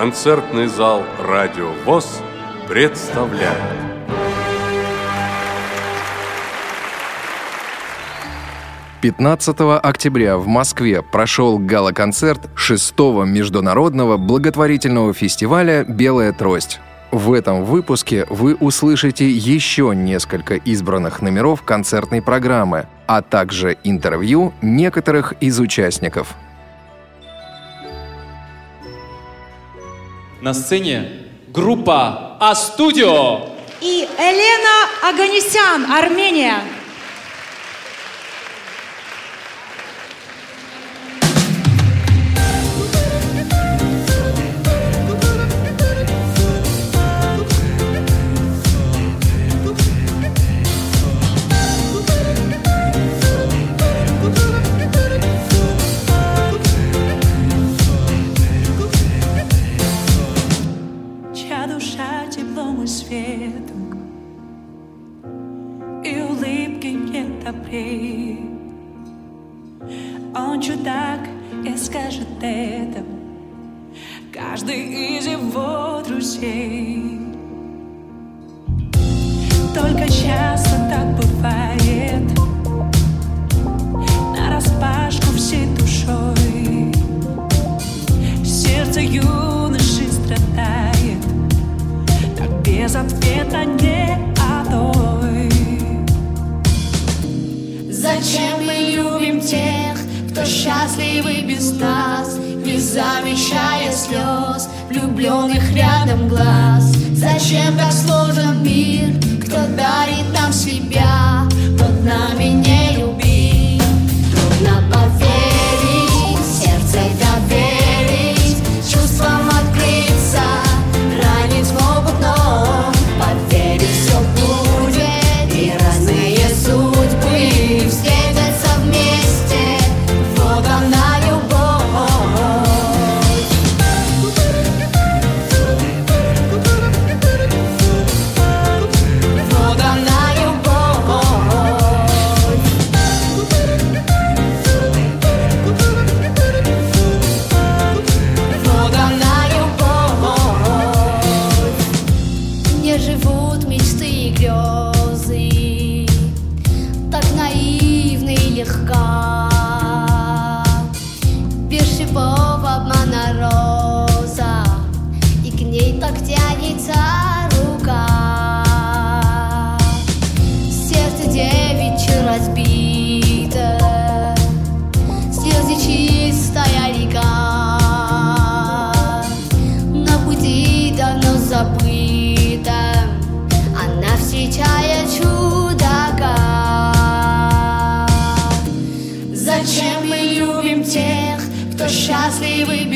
Концертный зал «Радио ВОЗ» представляет Пятнадцатого октября в Москве прошел гала-концерт шестого международного благотворительного фестиваля «Белая трость». В этом выпуске вы услышите еще несколько избранных номеров концертной программы, а также интервью некоторых из участников. На сцене группа А-студио и Елена Аганесян, Армения. кораблей. Он чудак и скажет это каждый из его друзей. Только часто так бывает, на распашку всей душой. Сердце юноши страдает, так без ответа не нас Не замечая слез влюбленных рядом глаз. Зачем так сложен мир, кто дарит нам себя? Под нами не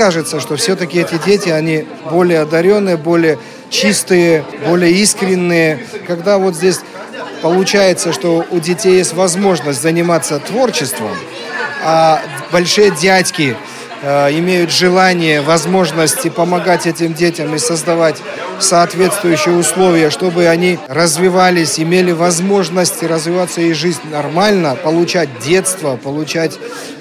кажется, что все-таки эти дети, они более одаренные, более чистые, более искренние. Когда вот здесь получается, что у детей есть возможность заниматься творчеством, а большие дядьки имеют желание, возможности помогать этим детям и создавать соответствующие условия, чтобы они развивались, имели возможности развиваться и жизнь нормально, получать детство, получать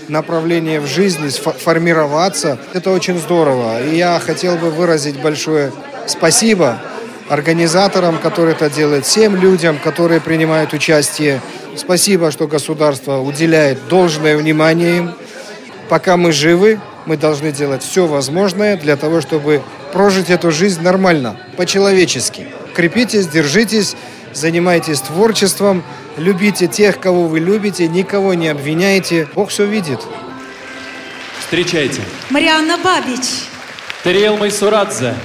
направление в жизни, формироваться. Это очень здорово. И я хотел бы выразить большое спасибо организаторам, которые это делают, всем людям, которые принимают участие. Спасибо, что государство уделяет должное внимание им. Пока мы живы, мы должны делать все возможное для того, чтобы прожить эту жизнь нормально, по-человечески. Крепитесь, держитесь, занимайтесь творчеством, любите тех, кого вы любите, никого не обвиняйте. Бог все видит. Встречайте. Марианна Бабич. Тариэл Майсурадзе.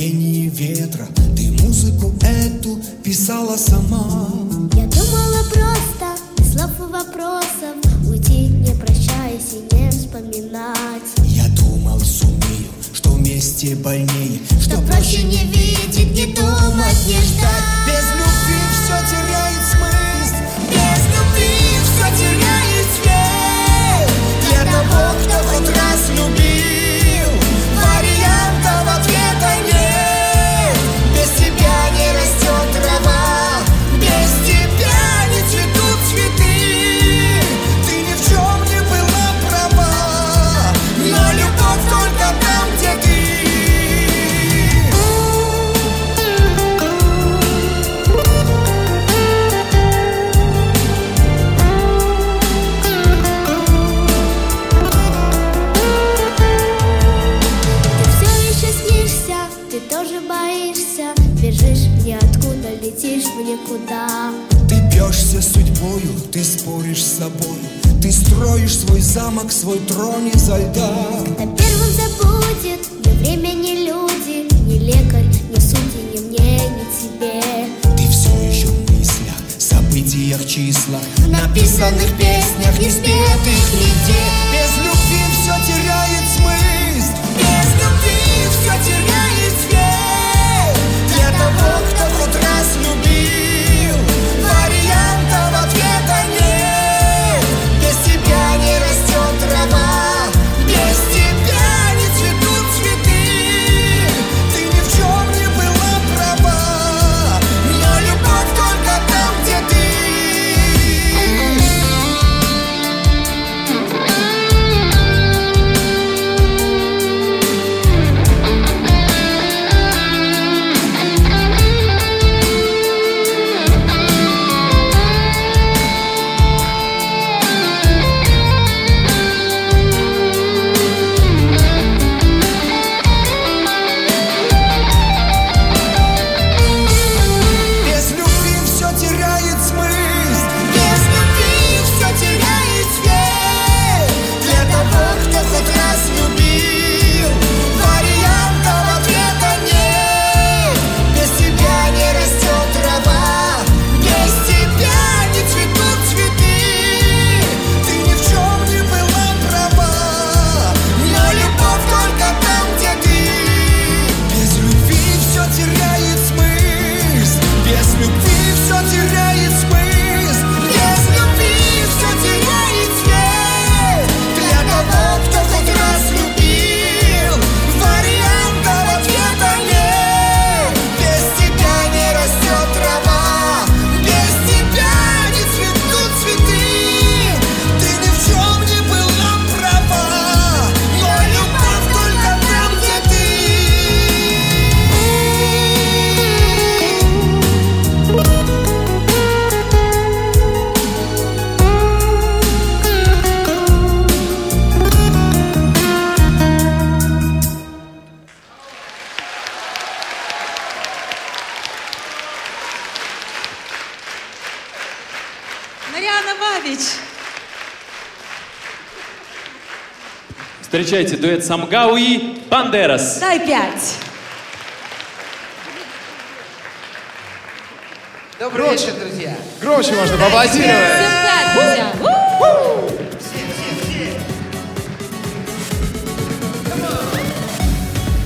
дуновении ветра. Ты музыку эту писала сама. Я думала просто, без слов и вопросов. Уйти, не прощаясь и не вспоминать. Я думал, сумею, что вместе больнее. Что, что проще не видеть, не думать, не ждать. Без любви все теряет смысл. Без любви все теряет свет Для того, кто хоть раз любил. Встречайте дуэт Самгау и Бандерас. Дай пять. Добрый вечер, друзья. Громче можно поаплодировать.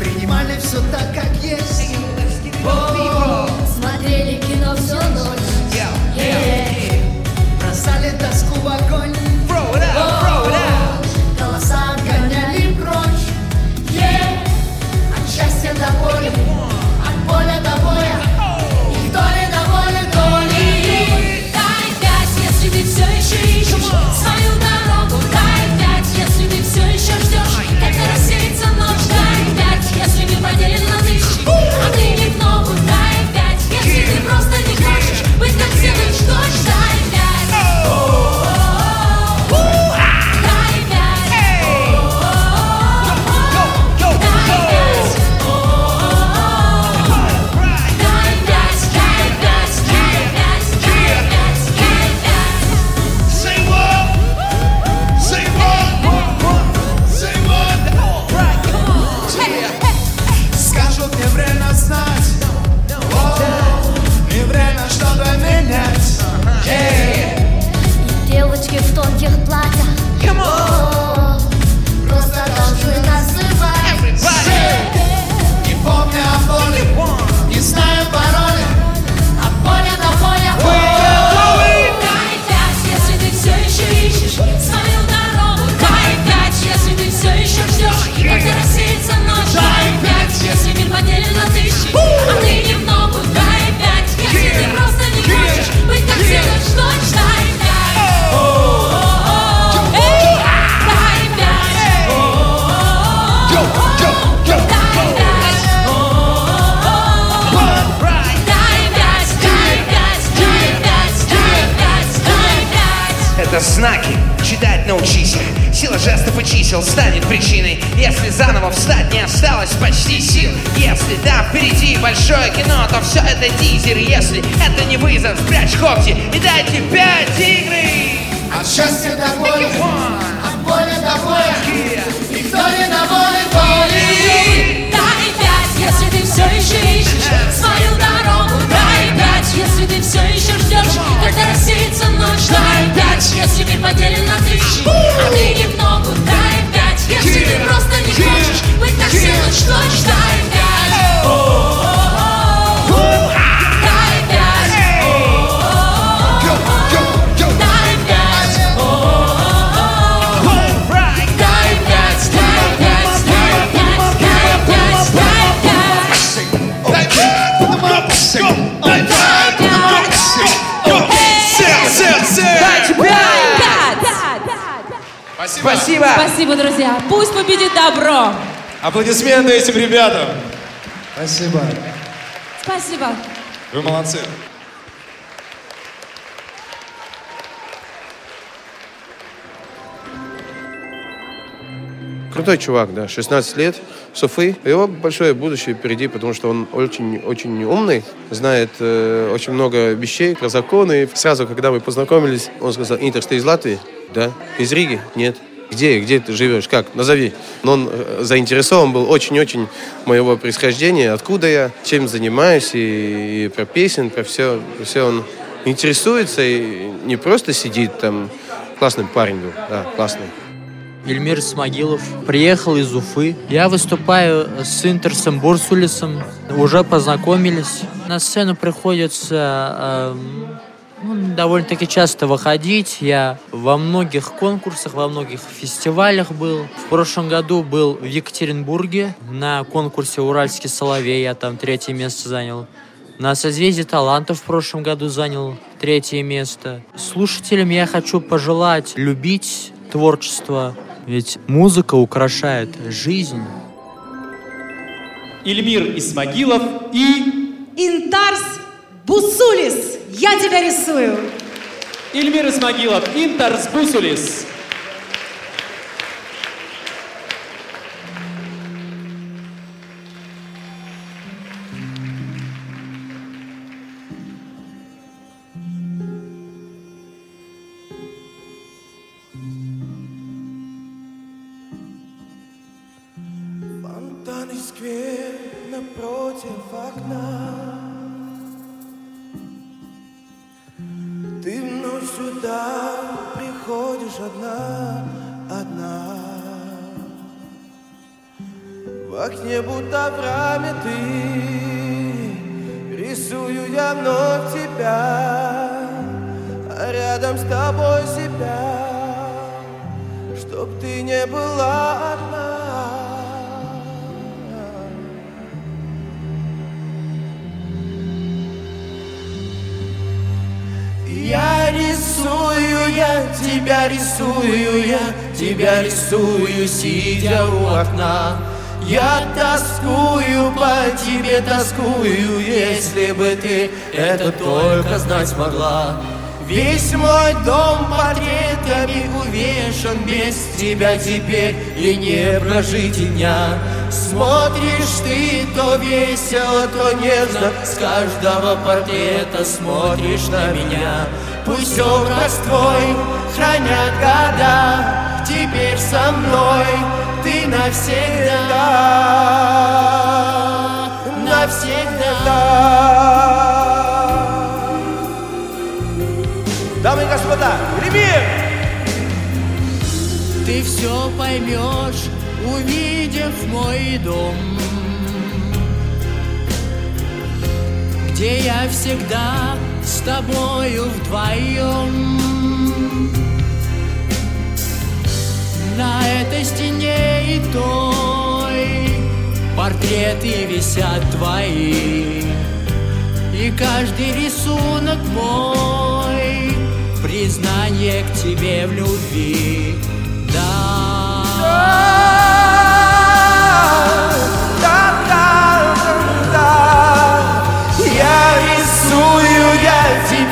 Принимали все так, как есть. Смотрели кино всю ночь. Бросали тоску в огонь. Впереди большое кино, то все это тизер Если это не вызов, спрячь когти и дайте пять игры От счастья до боли, от поля до боя. Никто не доволен долей. Дай пять, если ты все еще ищешь свою дорогу. Дай пять, если ты все еще ждешь, когда рассеется ночь. Дай пять, если мир поделен на тысячи, а ты не в ногу. Дай пять, если ты просто не хочешь быть все, ну что ж, Спасибо! Спасибо, друзья. Пусть победит добро. Аплодисменты этим ребятам. Спасибо. Спасибо. Вы молодцы. Крутой чувак, да, 16 лет, Софы. Его большое будущее впереди, потому что он очень-очень умный, знает э, очень много вещей про законы. Сразу, когда мы познакомились, он сказал, Интер, ты из Латвии? Да. Из Риги? Нет. Где, где ты живешь? Как? Назови. Но он э, заинтересован был очень-очень моего происхождения, откуда я, чем занимаюсь, и, и про песен, про все, все он интересуется и не просто сидит там. Классный парень был, да, классный. Ильмир Смогилов. Приехал из Уфы. Я выступаю с Интерсом Бурсулисом. Уже познакомились. На сцену приходится эм, ну, довольно-таки часто выходить. Я во многих конкурсах, во многих фестивалях был. В прошлом году был в Екатеринбурге на конкурсе «Уральский соловей». Я там третье место занял. На созвездии талантов в прошлом году занял третье место. Слушателям я хочу пожелать любить творчество, ведь музыка украшает жизнь. Ильмир Исмагилов и Интарс Бусулис. Я тебя рисую. Ильмир Исмагилов, Интарс Бусулис. Фонтан и сквер напротив окна сюда приходишь одна, одна. В окне будто в раме ты Рисую я вновь тебя А рядом с тобой себя. Чтоб ты не была одна тебя рисую, я тебя рисую, сидя у окна. Я тоскую по тебе, тоскую, если бы ты это только знать могла. Весь мой дом портретами увешан Без тебя теперь и не прожить дня Смотришь ты то весело, то нежно С каждого портрета смотришь на меня Пусть образ твой хранят года. Теперь со мной ты навсегда. Навсегда. Дамы и господа, гремим! Ты все поймешь, увидев мой дом. Где я всегда с тобою вдвоем На этой стене и той Портреты висят твои И каждый рисунок мой признание к тебе в любви. Да.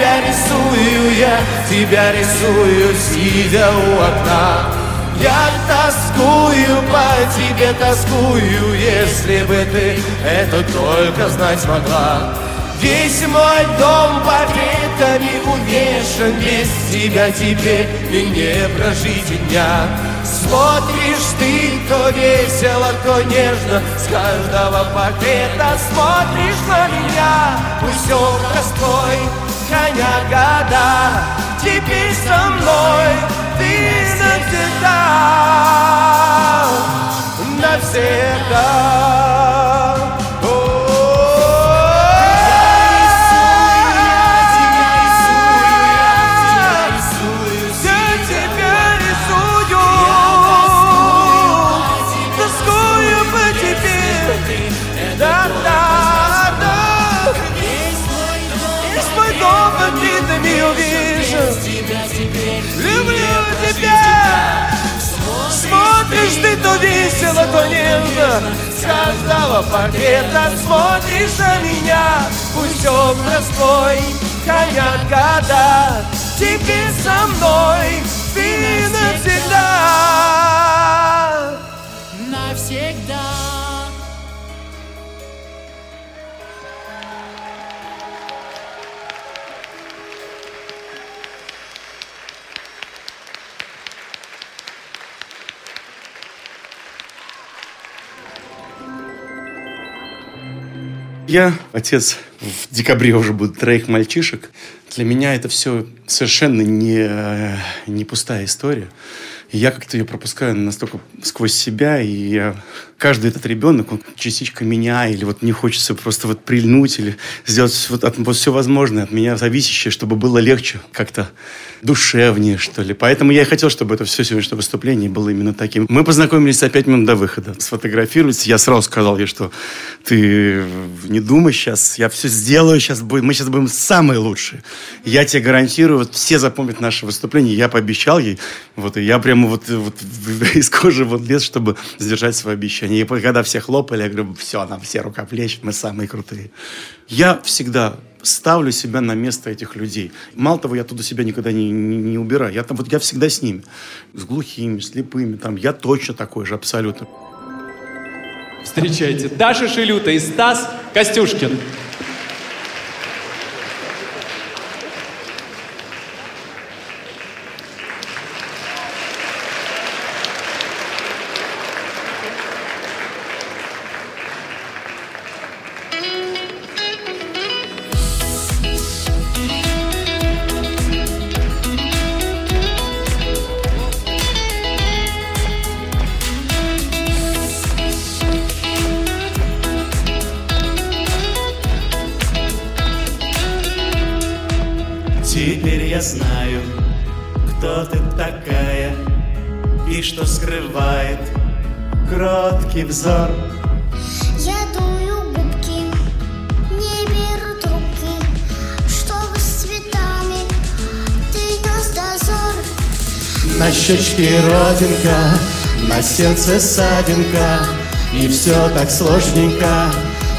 Тебя рисую, я тебя рисую, сидя у окна. Я тоскую по тебе, тоскую, если бы ты это только знать могла. Весь мой дом портретами увешан Без тебя теперь и не прожить дня Смотришь ты то весело, то нежно С каждого портрета смотришь на меня Пусть образ твой хранят года. Теперь со мной ты навсегда. Навсегда Ты то весело, то нежно. С каждого портрета смотришь на меня. Пусть образ твой хранят года. Теперь со мной ты навсегда. Навсегда Я отец, в декабре уже будет троих мальчишек. Для меня это все совершенно не, не пустая история. И я как-то ее пропускаю настолько сквозь себя, и я, каждый этот ребенок, он частичка меня, или вот мне хочется просто вот прильнуть, или сделать вот, от, вот все возможное от меня зависящее, чтобы было легче, как-то душевнее, что ли. Поэтому я и хотел, чтобы это все сегодняшнее выступление было именно таким. Мы познакомились за пять минут до выхода. Сфотографировались. Я сразу сказал ей, что ты не думай сейчас, я все сделаю, сейчас будет, мы сейчас будем самые лучшие. Я тебе гарантирую, вот все запомнят наше выступление. Я пообещал ей, вот, и я прямо вот, вот из кожи вот лез, чтобы сдержать свое обещание. И когда все хлопали, я говорю, все, нам все рукоплещут, мы самые крутые. Я всегда ставлю себя на место этих людей. Мало того, я туда себя никогда не, не, не убираю. Я, там, вот, я всегда с ними. С глухими, слепыми. Там, я точно такой же, абсолютно. Встречайте, Даша Шилюта и Стас Костюшкин. Родинка, на сердце ссадинка, и все так сложненько,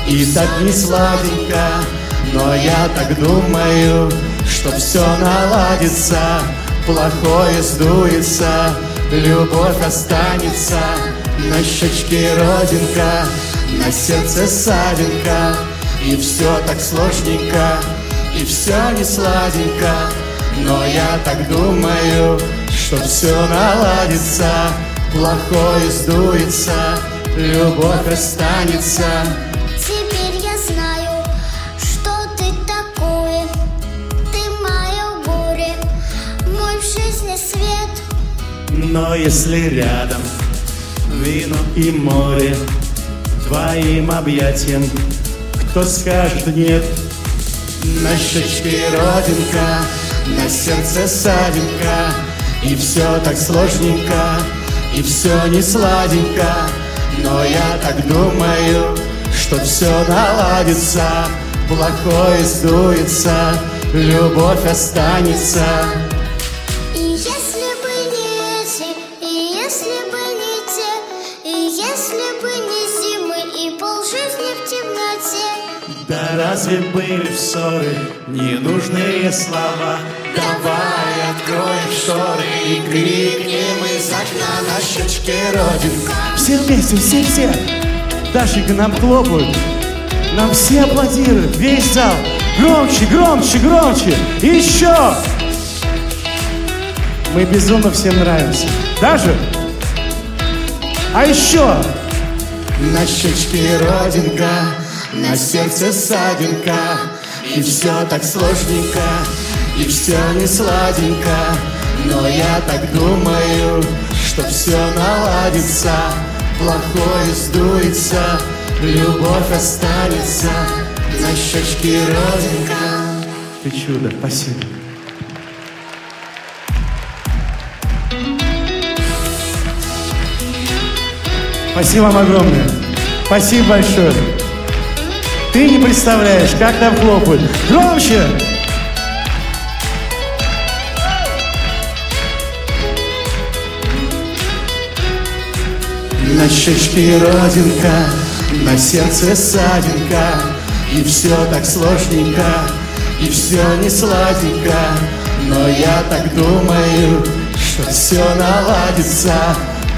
и так не сладенько. Но я так думаю, что все наладится, плохое сдуется, любовь останется. На щечке родинка, на сердце ссадинка, и все так сложненько, и все не сладенько. Но я так думаю, что все наладится, плохое сдуется, любовь останется. Теперь я знаю, что ты такое. Ты мое горе, мой в жизни свет. Но если рядом вино и море, твоим объятиям кто скажет нет? На щечке родинка, на сердце ссадинка, и все так сложненько, и все не сладенько. Но я так думаю, что все наладится, плохое сдуется, любовь останется. И если бы не эти, и если бы не те, и если бы не зимы и полжизни в темноте, Да разве были в ссоры ненужные слова? Давай откроем шторы и крикнем из окна на щечке родинка. Все вместе, все, все. Дашенька, нам хлопают. Нам все аплодируют, весь зал. Громче, громче, громче. Еще. Мы безумно всем нравимся. Даже? А еще. На щечке родинка, на сердце ссадинка, и все так сложненько, и все не сладенько. Но я так думаю, что все наладится, плохое сдуется, любовь останется на щечке родинка. Ты чудо, спасибо. Спасибо вам огромное. Спасибо большое. Ты не представляешь, как нам хлопают. Громче! На щечке родинка, на сердце ссадинка, и все так сложненько, и все не сладенько. Но я так думаю, что все наладится,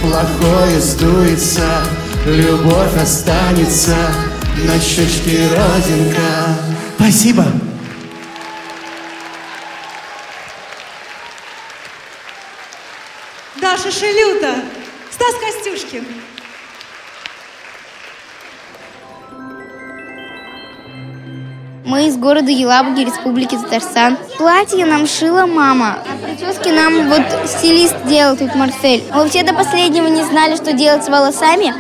плохое сдуется, любовь останется на щечке родинка. Спасибо. Даша Шилюта, Стас Костюшкин. Мы из города Елабуги, Республики Татарстан. Платье нам шила мама. А прически нам вот стилист делал тут Марсель. Мы вообще до последнего не знали, что делать с волосами.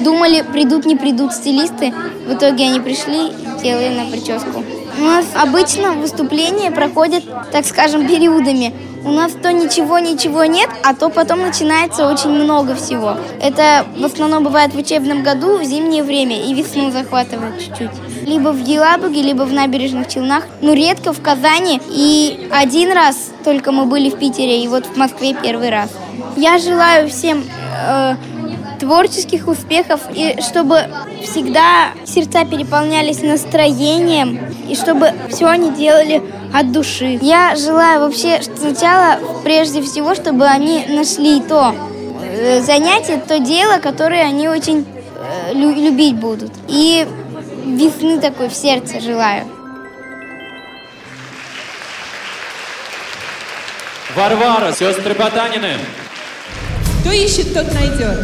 Думали, придут, не придут стилисты. В итоге они пришли и делали на прическу. У нас обычно выступления проходят, так скажем, периодами. У нас то ничего, ничего нет, а то потом начинается очень много всего. Это в основном бывает в учебном году, в зимнее время и весну захватывает чуть-чуть. Либо в Елабуге, либо в набережных Челнах. Ну, редко в Казани. И один раз только мы были в Питере, и вот в Москве первый раз. Я желаю всем э, творческих успехов, и чтобы всегда сердца переполнялись настроением, и чтобы все они делали от души. Я желаю вообще сначала, прежде всего, чтобы они нашли то э, занятие, то дело, которое они очень э, лю- любить будут. И весны такой в сердце желаю. Варвара, сестры Потанины. Кто ищет, тот найдет.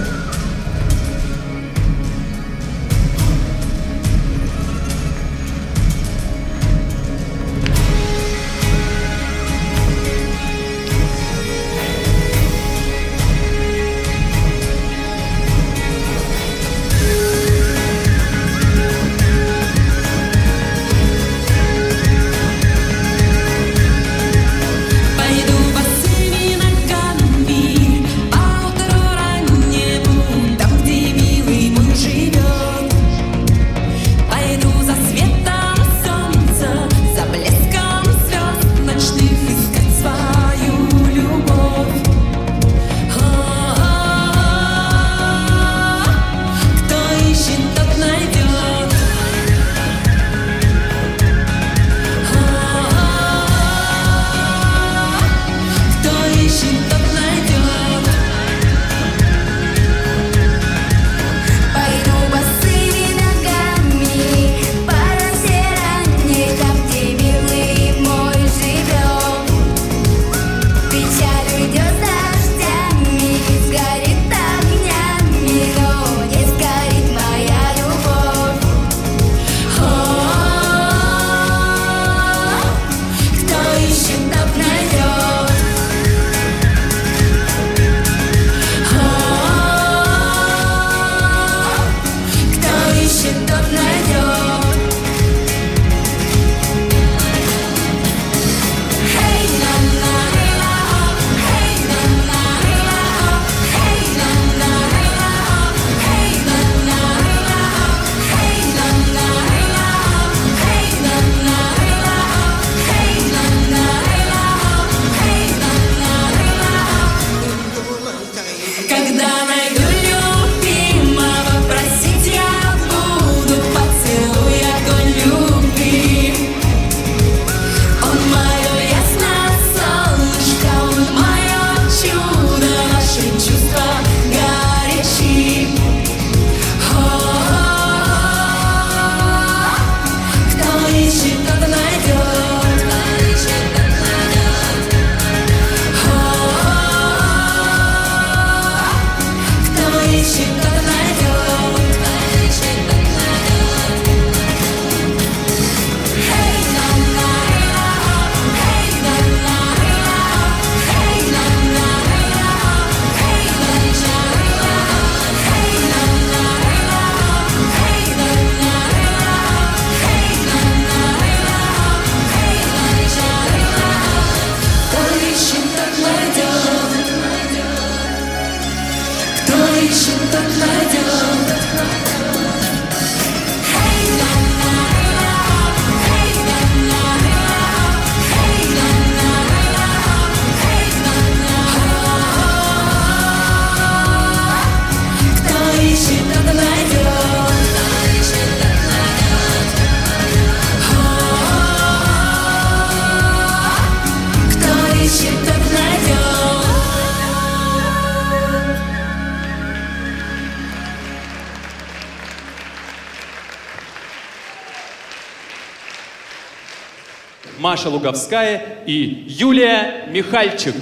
Маша Луговская и Юлия Михальчик.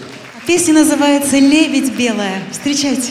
Песня называется «Лебедь белая». Встречайте.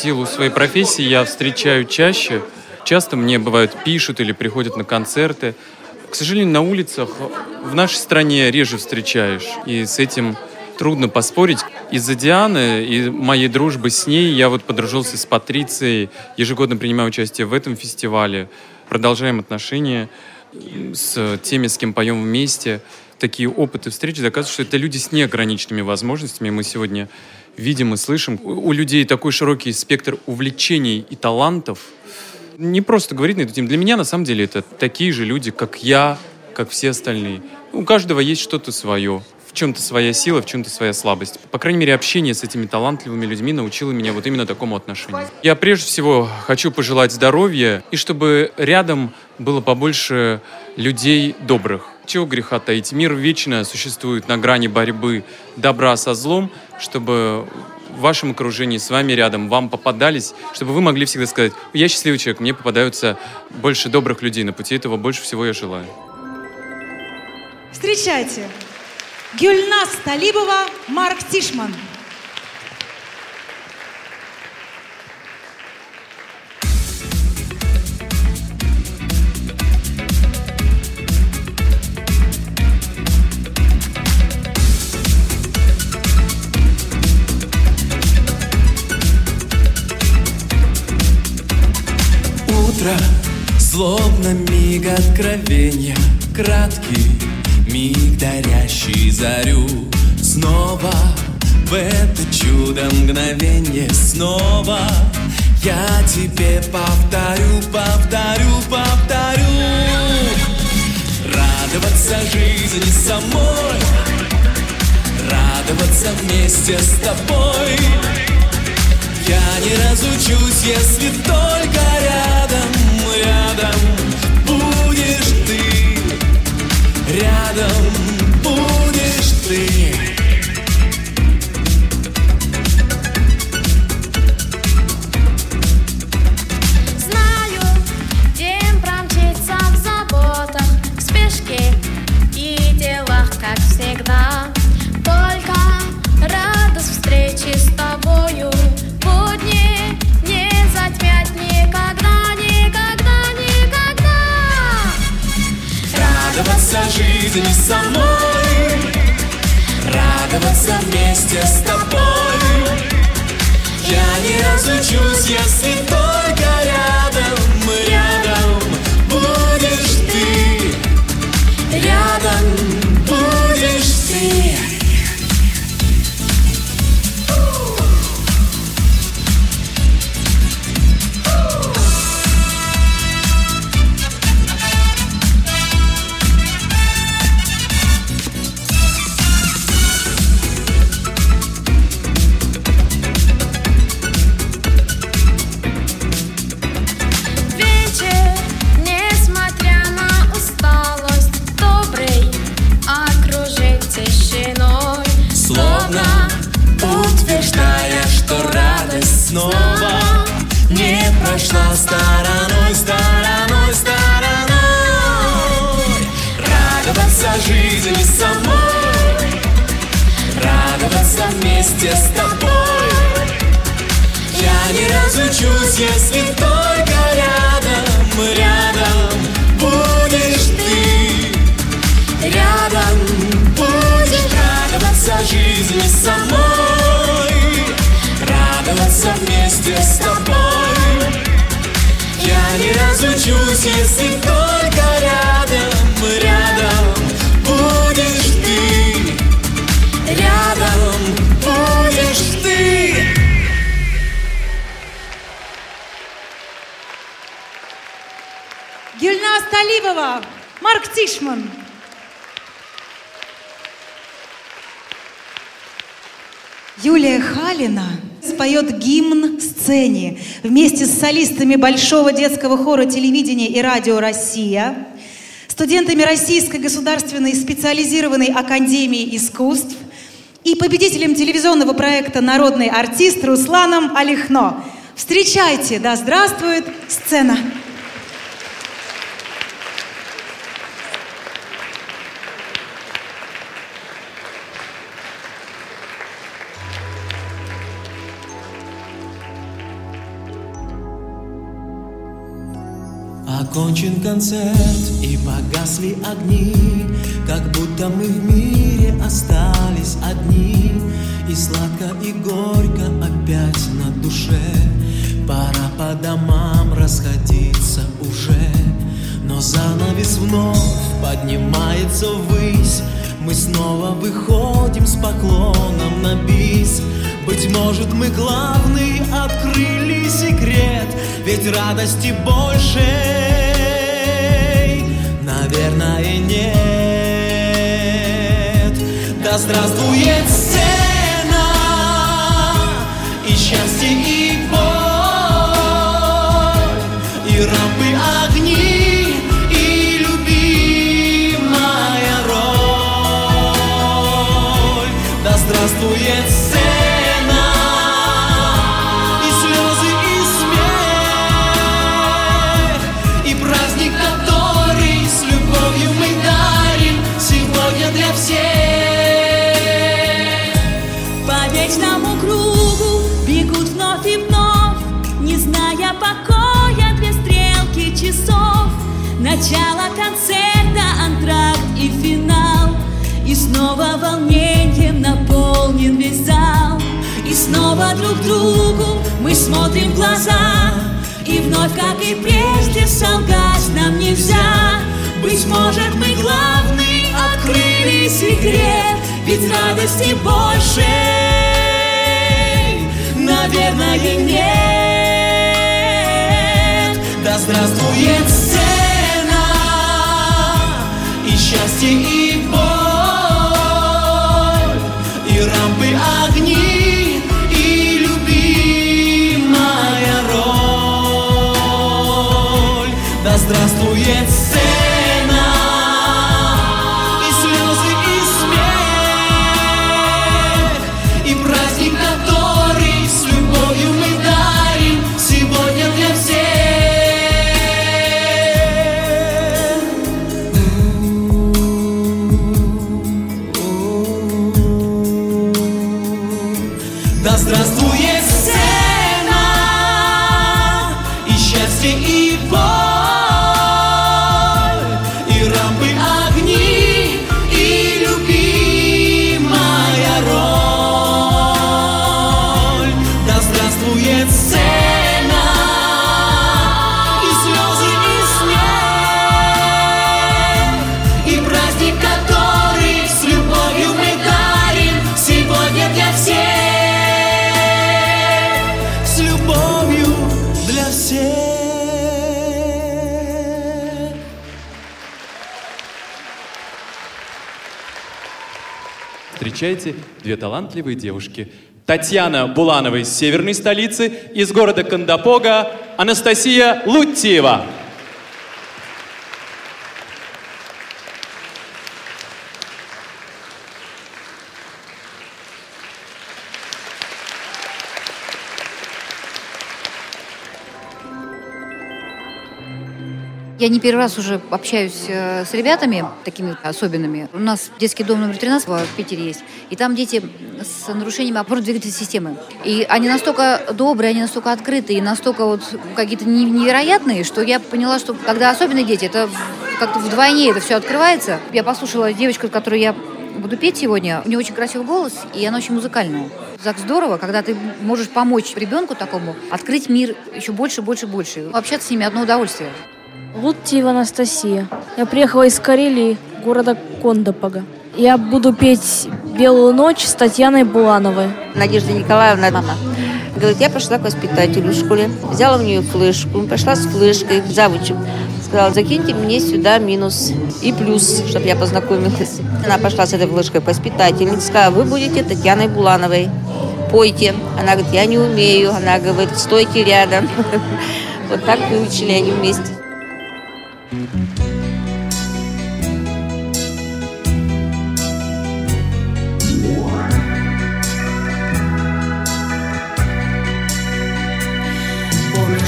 Силу своей профессии я встречаю чаще. Часто мне бывают пишут или приходят на концерты. К сожалению, на улицах в нашей стране реже встречаешь. И с этим трудно поспорить. Из-за Дианы и моей дружбы с ней я вот подружился с Патрицией. Ежегодно принимаю участие в этом фестивале. Продолжаем отношения с теми, с кем поем вместе. Такие опыты встреч доказывают, что это люди с неограниченными возможностями. Мы сегодня видим и слышим. У людей такой широкий спектр увлечений и талантов. Не просто говорить на эту тему. Для меня, на самом деле, это такие же люди, как я, как все остальные. У каждого есть что-то свое. В чем-то своя сила, в чем-то своя слабость. По крайней мере, общение с этими талантливыми людьми научило меня вот именно такому отношению. Я прежде всего хочу пожелать здоровья, и чтобы рядом было побольше людей добрых. Чего греха таить? Мир вечно существует на грани борьбы добра со злом, чтобы в вашем окружении, с вами рядом, вам попадались, чтобы вы могли всегда сказать, я счастливый человек, мне попадаются больше добрых людей на пути, этого больше всего я желаю. Встречайте. Гюльнас Талибова, Марк Тишман. Откровения краткий миг, дарящий зарю. Снова в это чудо мгновенье снова Я тебе повторю, повторю, повторю. Радоваться жизни самой Радоваться вместе с тобой. Я не разучусь, если только рядом, рядом Рядом будешь ты. Знаю, Жизни самой Радоваться вместе с тобой. Я не разучусь, если только рядом, рядом будешь ты. Рядом будешь ты вместе с тобой. Я не разучусь, если только рядом, рядом будешь ты. Рядом будешь радоваться жизни самой Радоваться вместе с тобой. Я не разучусь, если только рядом, рядом будешь ты. Рядом Гюльназ Талибова, Марк Тишман. Юлия Халина споет гимн сцене вместе с солистами Большого детского хора телевидения и радио «Россия», студентами Российской государственной специализированной академии искусств и победителем телевизионного проекта «Народный артист» Русланом Алихно. Встречайте, да здравствует сцена! Окончен концерт и погасли огни Как будто мы в мире остались одни. И сладко и горько опять на душе. Пора по домам расходиться уже. Но занавес вновь поднимается ввысь. Мы снова выходим с поклоном на бис. Быть может мы главный открыли секрет. Ведь радости больше Наверное нет. Да здравствует сцена И счастье и боль И рампы огни Начало концерта, антракт и финал. И снова волнением наполнен весь зал. И снова друг другу мы смотрим в глаза. И вновь, как и прежде, солгать нам нельзя. Быть может, мы главный открыли секрет, ведь радости больше, наверное, нет. Да здравствует счастье, и боль, и Встречайте две талантливые девушки. Татьяна Буланова из северной столицы, из города Кандапога Анастасия Лутьева. Я не первый раз уже общаюсь э, с ребятами такими особенными. У нас детский дом номер 13 в Питере есть. И там дети с нарушениями опорно-двигательной системы. И они настолько добрые, они настолько открытые, и настолько вот какие-то не- невероятные, что я поняла, что когда особенные дети, это как-то вдвойне это все открывается. Я послушала девочку, с которой я буду петь сегодня. У нее очень красивый голос, и она очень музыкальная. Так здорово, когда ты можешь помочь ребенку такому открыть мир еще больше, больше, больше. Общаться с ними одно удовольствие. Лутьева Анастасия. Я приехала из Карелии, города Кондопога. Я буду петь «Белую ночь» с Татьяной Булановой. Надежда Николаевна, мама, говорит, я пошла к воспитателю в школе, взяла у нее флешку, пошла с флешкой к завучу. Сказала, закиньте мне сюда минус и плюс, чтобы я познакомилась. Она пошла с этой флешкой к воспитательнице, сказала, вы будете Татьяной Булановой. Пойте. Она говорит, я не умею. Она говорит, стойте рядом. Вот так выучили они вместе. Помнишь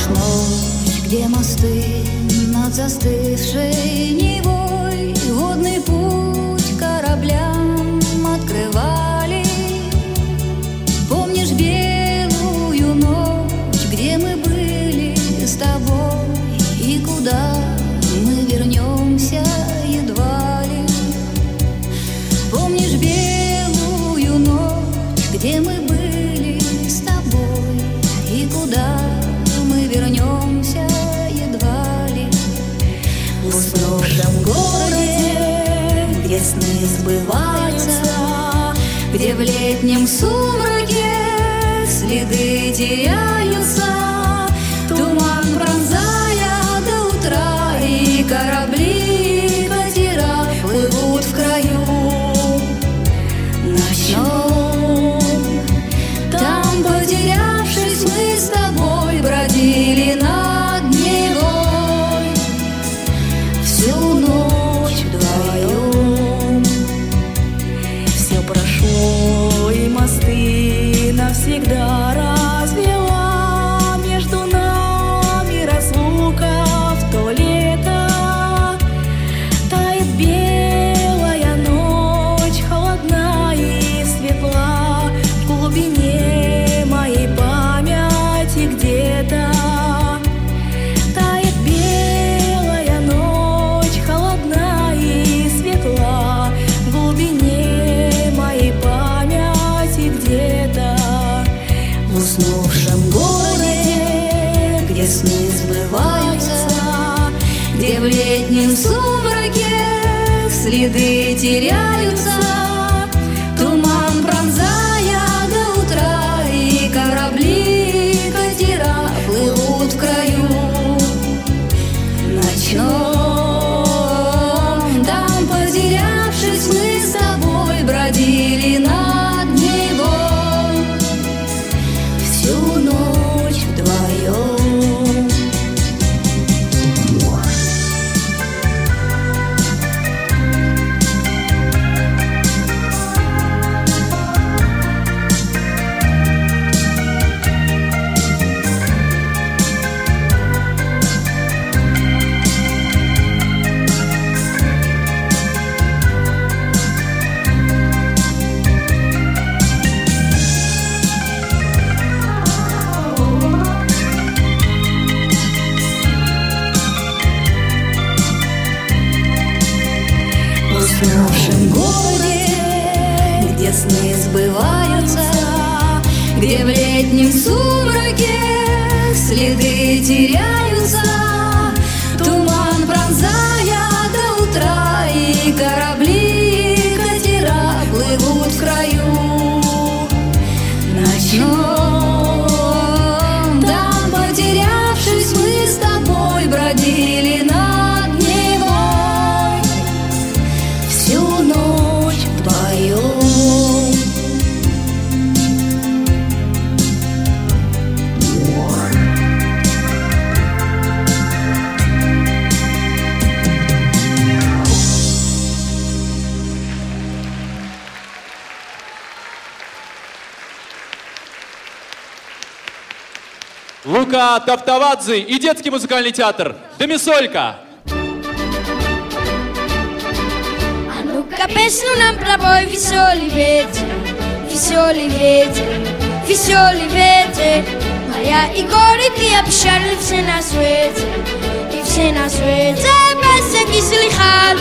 ночь, где мосты над застывшей в летнем сумраке следы теряются Лука Таптавадзе и детский музыкальный театр Домисолька. А ну-ка песню нам пробой, веселый ветер, веселый ветер, веселый ветер. Моря и горы ты обещали все на свете, и все на свете. Песенки слыхал,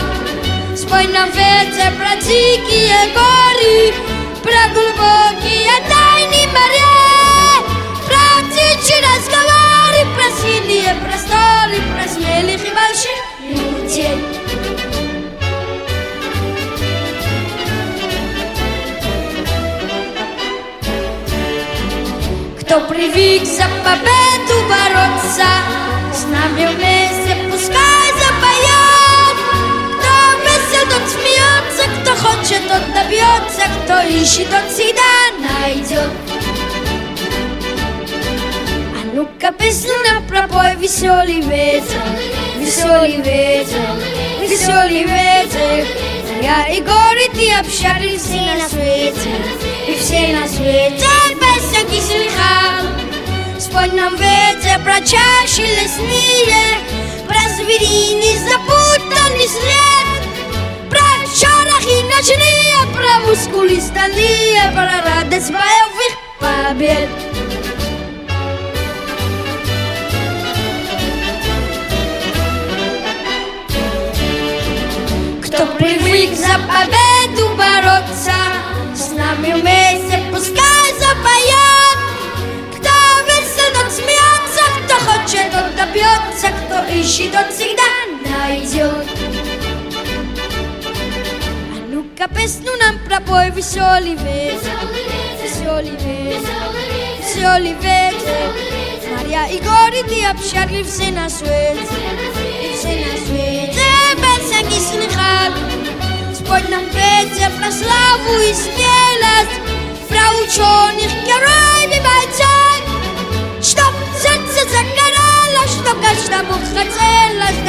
спой нам ветер про дикие горы, про глубокие тайны моря, синие просторы, про смелых и больших людей. Кто привык за победу бороться, с нами вместе пускай запоет. Кто весел, тот смеется, кто хочет, тот добьется, кто ищет, тот всегда найдет. А ну-ка песню пропой, веселый ветер, веселый ветер, веселый ветер. Я и горы ты общались все на свете, и все на свете песенки слыхал. Спой нам ветер про чаши лесные, про звериный запутанный след, про шорохи ночные, про мускулы стальные, про радость боевых побед. Кто привык за победу бороться, с нами вместе пускай запоет. Кто весел, тот смеется, кто хочет, тот добьется, кто ищет, тот всегда найдет. А ну-ка песню нам пропой, веселый ветер, веселый ветер, веселый ветер. Моря и горы ты обшарли все на свете, и все на свете. Песенки слыхал, спой нам ветер про славу и смелость, про ученых, героев и бойцов, чтоб сердце загорало, чтоб каждому хотелось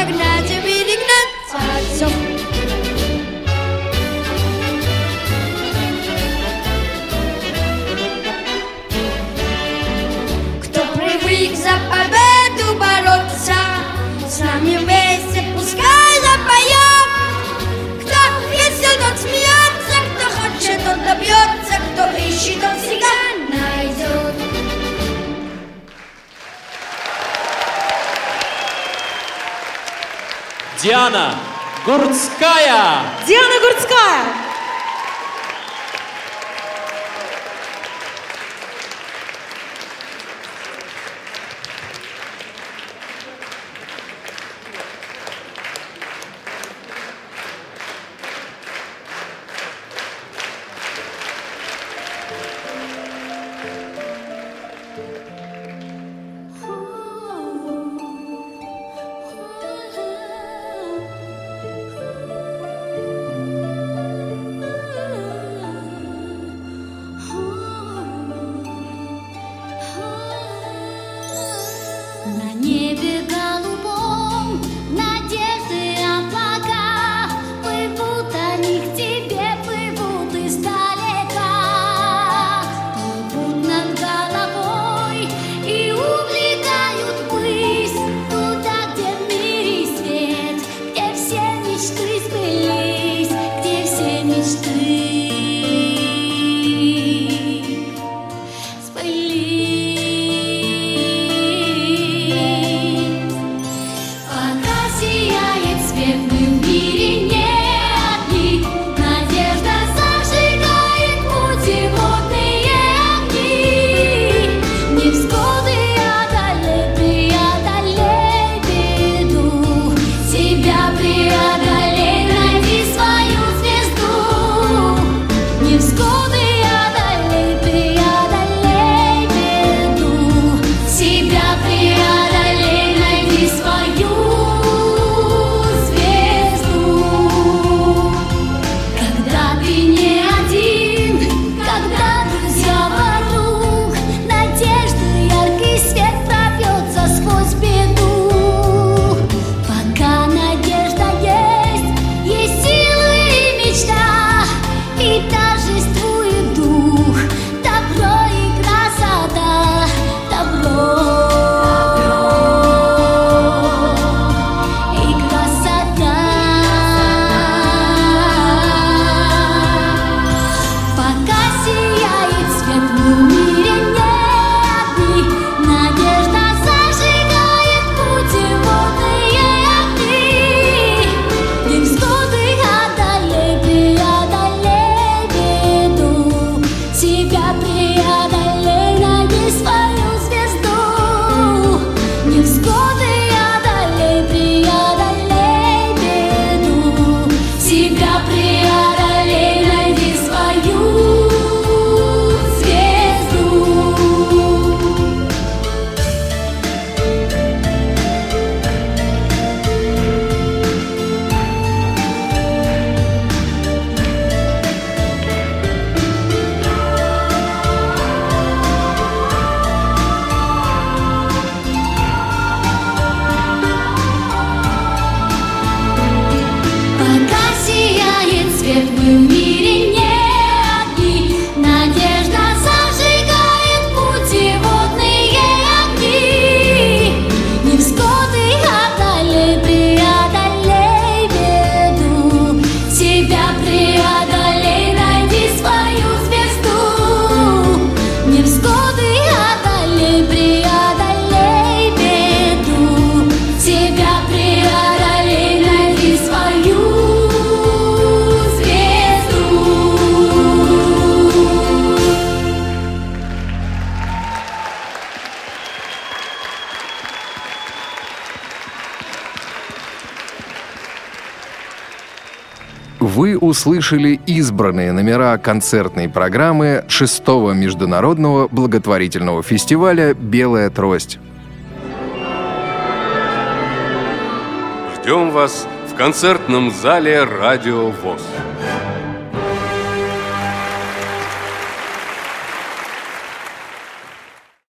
тебя при услышали избранные номера концертной программы 6 международного благотворительного фестиваля «Белая трость». Ждем вас в концертном зале «Радио ВОЗ».